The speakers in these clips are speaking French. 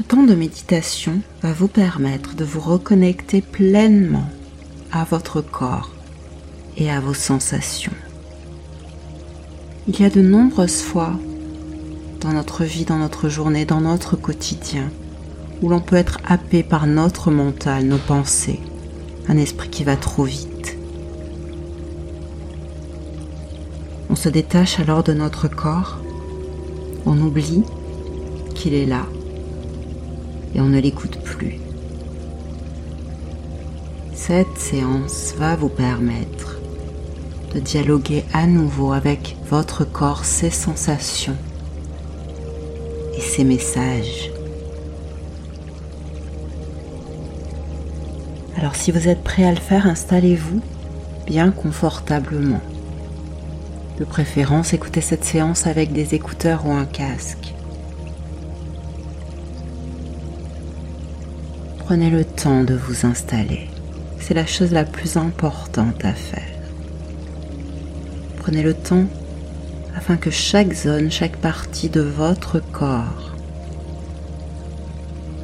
Ce temps de méditation va vous permettre de vous reconnecter pleinement à votre corps et à vos sensations. Il y a de nombreuses fois dans notre vie, dans notre journée, dans notre quotidien, où l'on peut être happé par notre mental, nos pensées, un esprit qui va trop vite. On se détache alors de notre corps, on oublie qu'il est là et on ne l'écoute plus. Cette séance va vous permettre de dialoguer à nouveau avec votre corps, ses sensations et ses messages. Alors si vous êtes prêt à le faire, installez-vous bien confortablement. De préférence, écoutez cette séance avec des écouteurs ou un casque. Prenez le temps de vous installer. C'est la chose la plus importante à faire. Prenez le temps afin que chaque zone, chaque partie de votre corps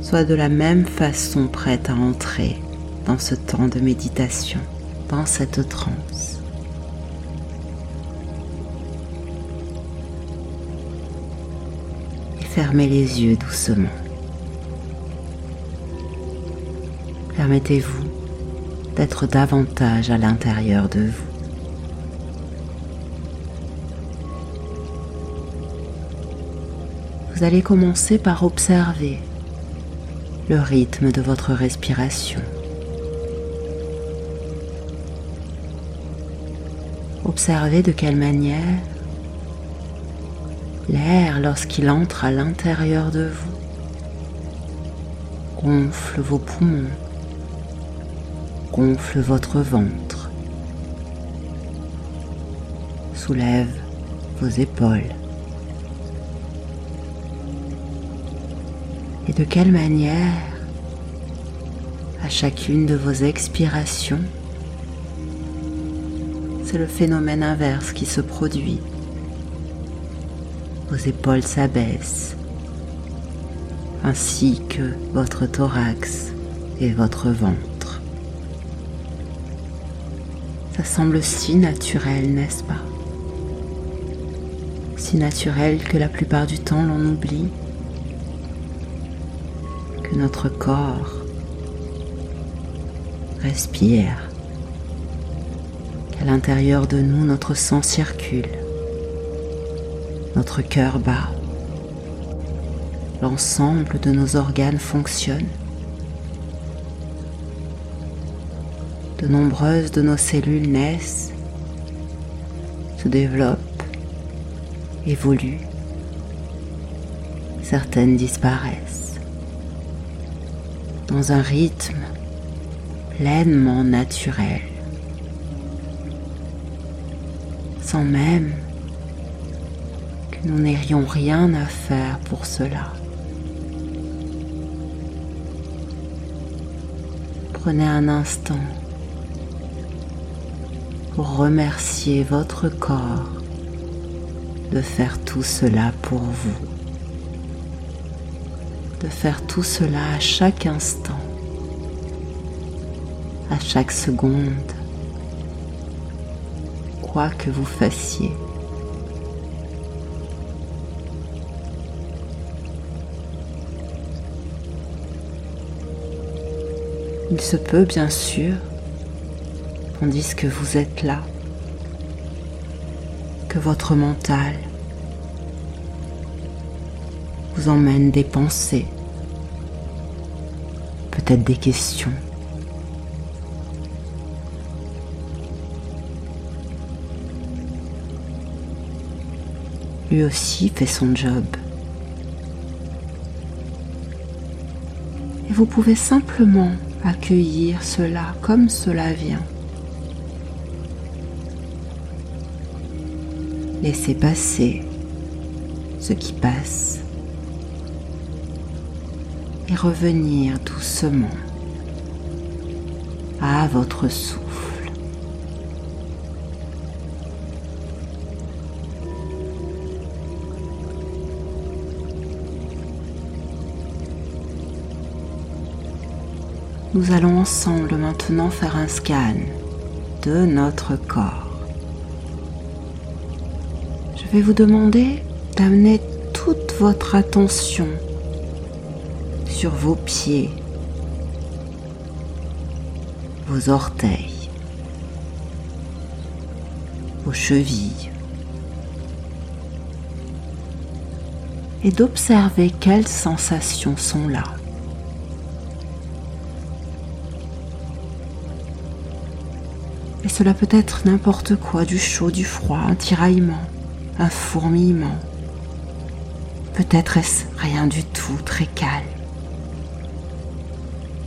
soit de la même façon prête à entrer dans ce temps de méditation, dans cette transe. Et fermez les yeux doucement. Permettez-vous d'être davantage à l'intérieur de vous. Vous allez commencer par observer le rythme de votre respiration. Observez de quelle manière l'air, lorsqu'il entre à l'intérieur de vous, gonfle vos poumons, gonfle votre ventre, soulève vos épaules. Et de quelle manière, à chacune de vos expirations, c'est le phénomène inverse qui se produit. Vos épaules s'abaissent, ainsi que votre thorax et votre ventre. Ça semble si naturel, n'est-ce pas? Si naturel que la plupart du temps l'on oublie. Que notre corps respire. À l'intérieur de nous, notre sang circule, notre cœur bat, l'ensemble de nos organes fonctionne. De nombreuses de nos cellules naissent, se développent, évoluent. Certaines disparaissent. Dans un rythme pleinement naturel. sans même que nous n'ayons rien à faire pour cela. Prenez un instant remercier votre corps de faire tout cela pour vous, de faire tout cela à chaque instant, à chaque seconde, quoi que vous fassiez. Il se peut bien sûr, tandis que vous êtes là, que votre mental vous emmène des pensées, peut-être des questions. lui aussi fait son job. Et vous pouvez simplement accueillir cela comme cela vient. Laissez passer ce qui passe et revenir doucement à votre souffle. Nous allons ensemble maintenant faire un scan de notre corps. Je vais vous demander d'amener toute votre attention sur vos pieds, vos orteils, vos chevilles et d'observer quelles sensations sont là. Et cela peut être n'importe quoi, du chaud, du froid, un tiraillement, un fourmillement. Peut-être est-ce rien du tout, très calme.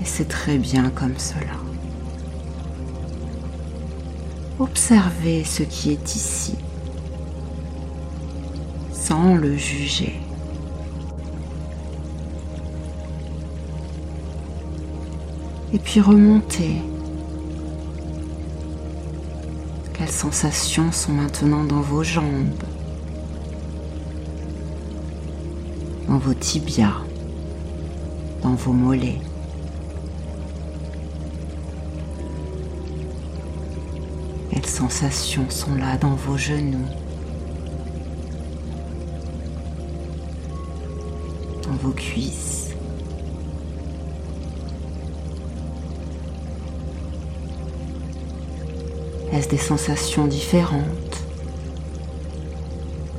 Et c'est très bien comme cela. Observez ce qui est ici, sans le juger. Et puis remontez Quelles sensations sont maintenant dans vos jambes, dans vos tibias, dans vos mollets. Quelles sensations sont là dans vos genoux, dans vos cuisses Des sensations différentes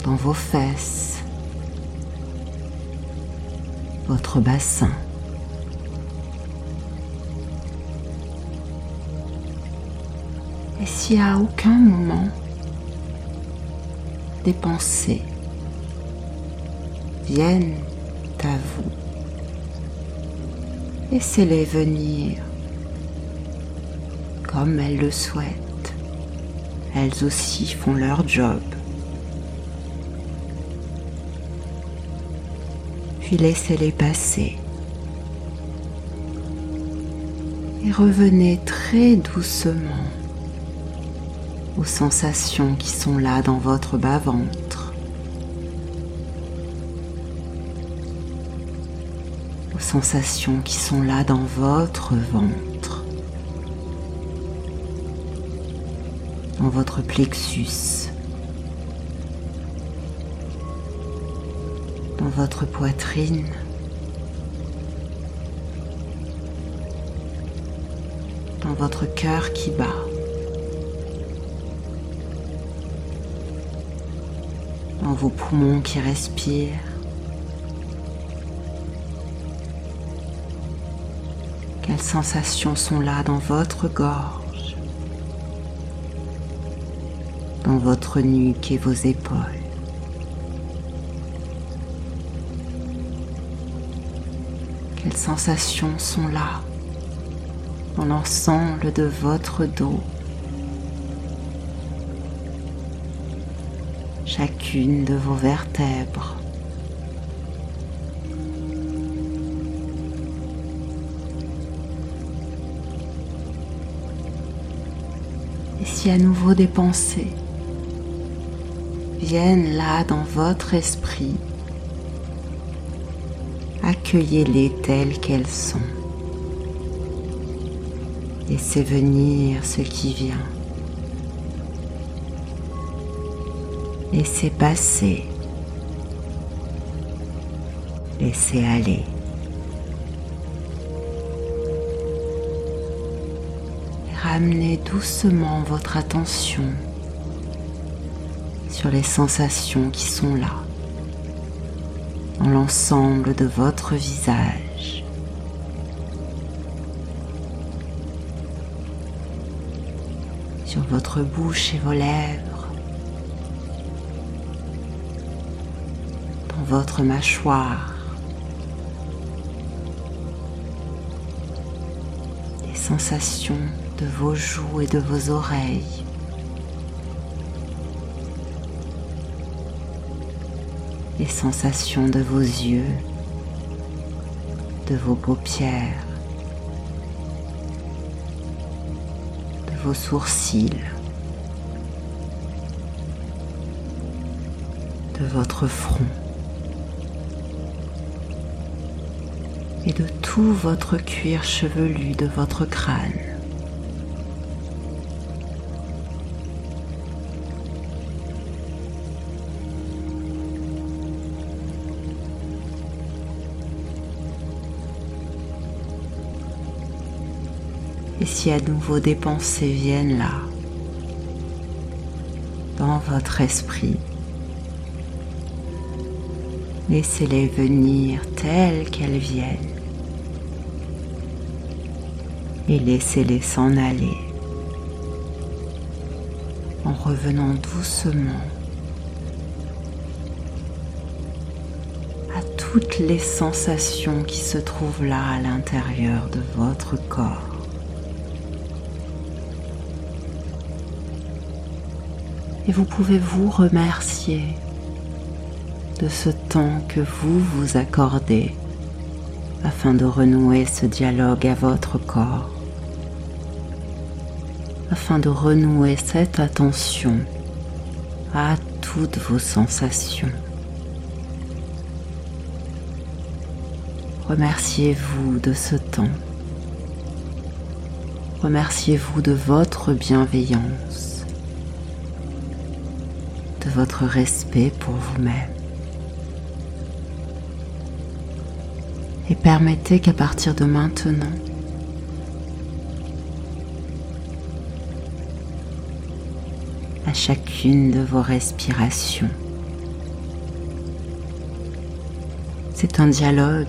dans vos fesses, votre bassin. Et si à aucun moment des pensées viennent à vous, laissez-les venir comme elles le souhaitent elles aussi font leur job. Puis laissez-les passer. Et revenez très doucement aux sensations qui sont là dans votre bas-ventre. Aux sensations qui sont là dans votre ventre. Dans votre plexus, dans votre poitrine. dans votre cœur qui bat. dans vos poumons qui respirent. Quelles sensations sont là dans votre gorge dans votre nuque et vos épaules. Quelles sensations sont là dans l'ensemble de votre dos? Chacune de vos vertèbres. Et si à nouveau des pensées viennent là dans votre esprit. Accueillez-les telles qu'elles sont. Laissez venir ce qui vient. Laissez passer. Laissez aller. Ramenez doucement votre attention les sensations qui sont là, dans l'ensemble de votre visage. Sur votre bouche et vos lèvres, dans votre mâchoire, les sensations de vos joues et de vos oreilles. Les sensations de vos yeux, de vos paupières, de vos sourcils, de votre front, et de tout votre cuir chevelu de votre crâne. Et si à nouveau des pensées viennent là, dans votre esprit, laissez-les venir telles qu'elles viennent et laissez-les s'en aller en revenant doucement à toutes les sensations qui se trouvent là à l'intérieur de votre corps. Et vous pouvez vous remercier de ce temps que vous vous accordez afin de renouer ce dialogue à votre corps, afin de renouer cette attention à toutes vos sensations. Remerciez-vous de ce temps. Remerciez-vous de votre bienveillance, de votre respect pour vous-même. et permettez qu'à partir de maintenant, à chacune de vos respirations, c'est un dialogue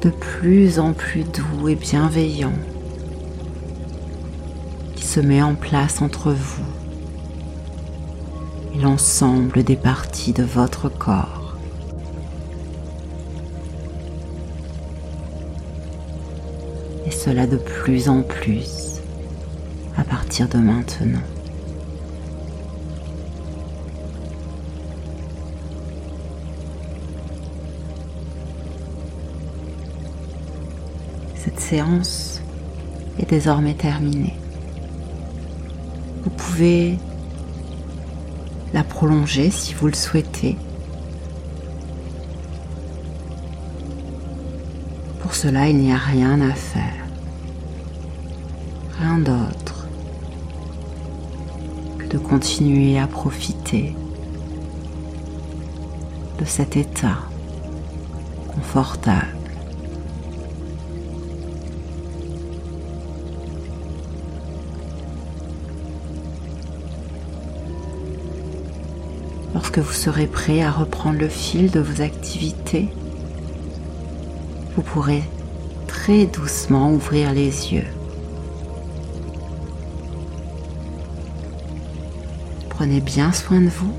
de plus en plus doux et bienveillant qui se met en place entre vous et l'ensemble des parties de votre corps. cela de plus en plus à partir de maintenant. Cette séance est désormais terminée. Vous pouvez la prolonger si vous le souhaitez. Pour cela, il n'y a rien à faire rien d'autre que de continuer à profiter de cet état confortable. Lorsque vous serez prêt à reprendre le fil de vos activités, vous pourrez très doucement ouvrir les yeux. Prenez bien soin de vous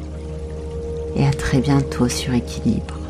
et à très bientôt sur équilibre.